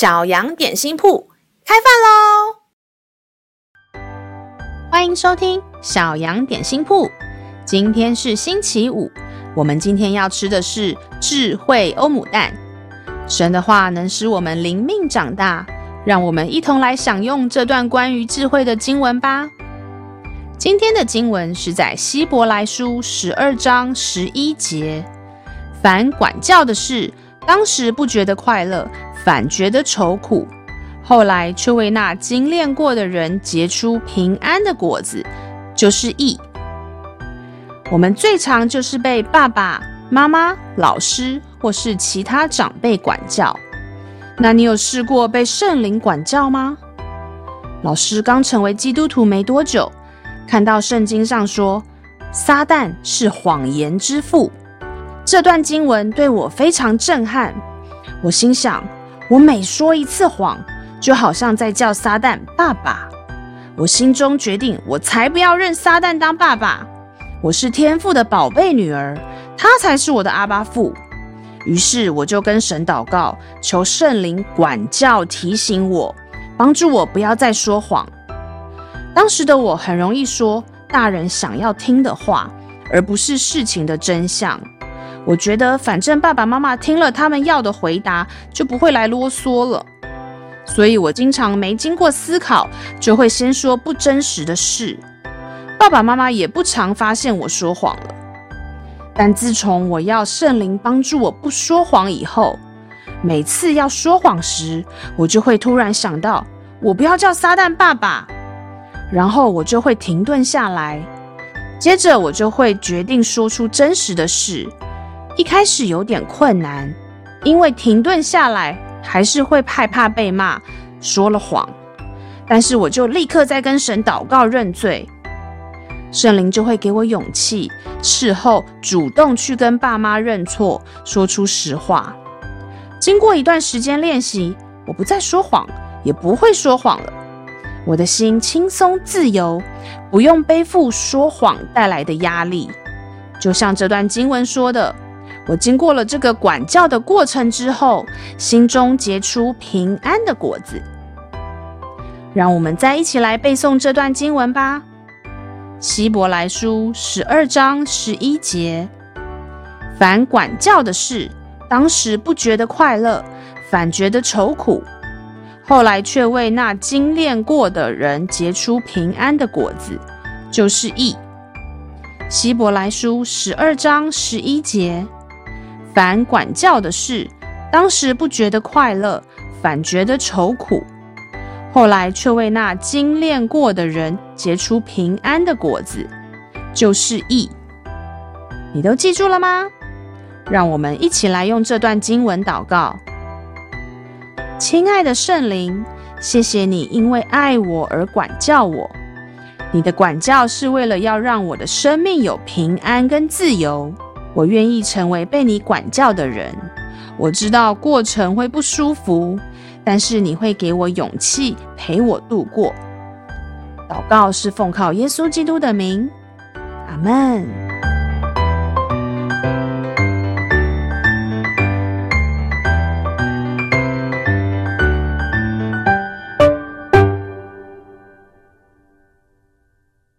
小羊点心铺开饭喽！欢迎收听小羊点心铺。今天是星期五，我们今天要吃的是智慧欧姆蛋。神的话能使我们灵命长大，让我们一同来享用这段关于智慧的经文吧。今天的经文是在希伯来书十二章十一节。凡管教的事，当时不觉得快乐，反觉得愁苦；后来却为那精炼过的人结出平安的果子，就是义。我们最常就是被爸爸妈妈、老师或是其他长辈管教。那你有试过被圣灵管教吗？老师刚成为基督徒没多久，看到圣经上说，撒旦是谎言之父。这段经文对我非常震撼，我心想，我每说一次谎，就好像在叫撒旦爸爸。我心中决定，我才不要认撒旦当爸爸。我是天父的宝贝女儿，他才是我的阿爸父。于是我就跟神祷告，求圣灵管教、提醒我，帮助我不要再说谎。当时的我很容易说大人想要听的话，而不是事情的真相。我觉得，反正爸爸妈妈听了他们要的回答，就不会来啰嗦了。所以我经常没经过思考，就会先说不真实的事。爸爸妈妈也不常发现我说谎了。但自从我要圣灵帮助我不说谎以后，每次要说谎时，我就会突然想到，我不要叫撒旦爸爸，然后我就会停顿下来，接着我就会决定说出真实的事。一开始有点困难，因为停顿下来还是会害怕被骂，说了谎。但是我就立刻在跟神祷告认罪，圣灵就会给我勇气，事后主动去跟爸妈认错，说出实话。经过一段时间练习，我不再说谎，也不会说谎了。我的心轻松自由，不用背负说谎带来的压力。就像这段经文说的。我经过了这个管教的过程之后，心中结出平安的果子。让我们再一起来背诵这段经文吧。希伯来书十二章十一节：凡管教的事，当时不觉得快乐，反觉得愁苦；后来却为那精炼过的人结出平安的果子，就是义。希伯来书十二章十一节。凡管教的事，当时不觉得快乐，反觉得愁苦；后来却为那精炼过的人结出平安的果子，就是义。你都记住了吗？让我们一起来用这段经文祷告。亲爱的圣灵，谢谢你因为爱我而管教我。你的管教是为了要让我的生命有平安跟自由。我愿意成为被你管教的人。我知道过程会不舒服，但是你会给我勇气，陪我度过。祷告是奉靠耶稣基督的名，阿门。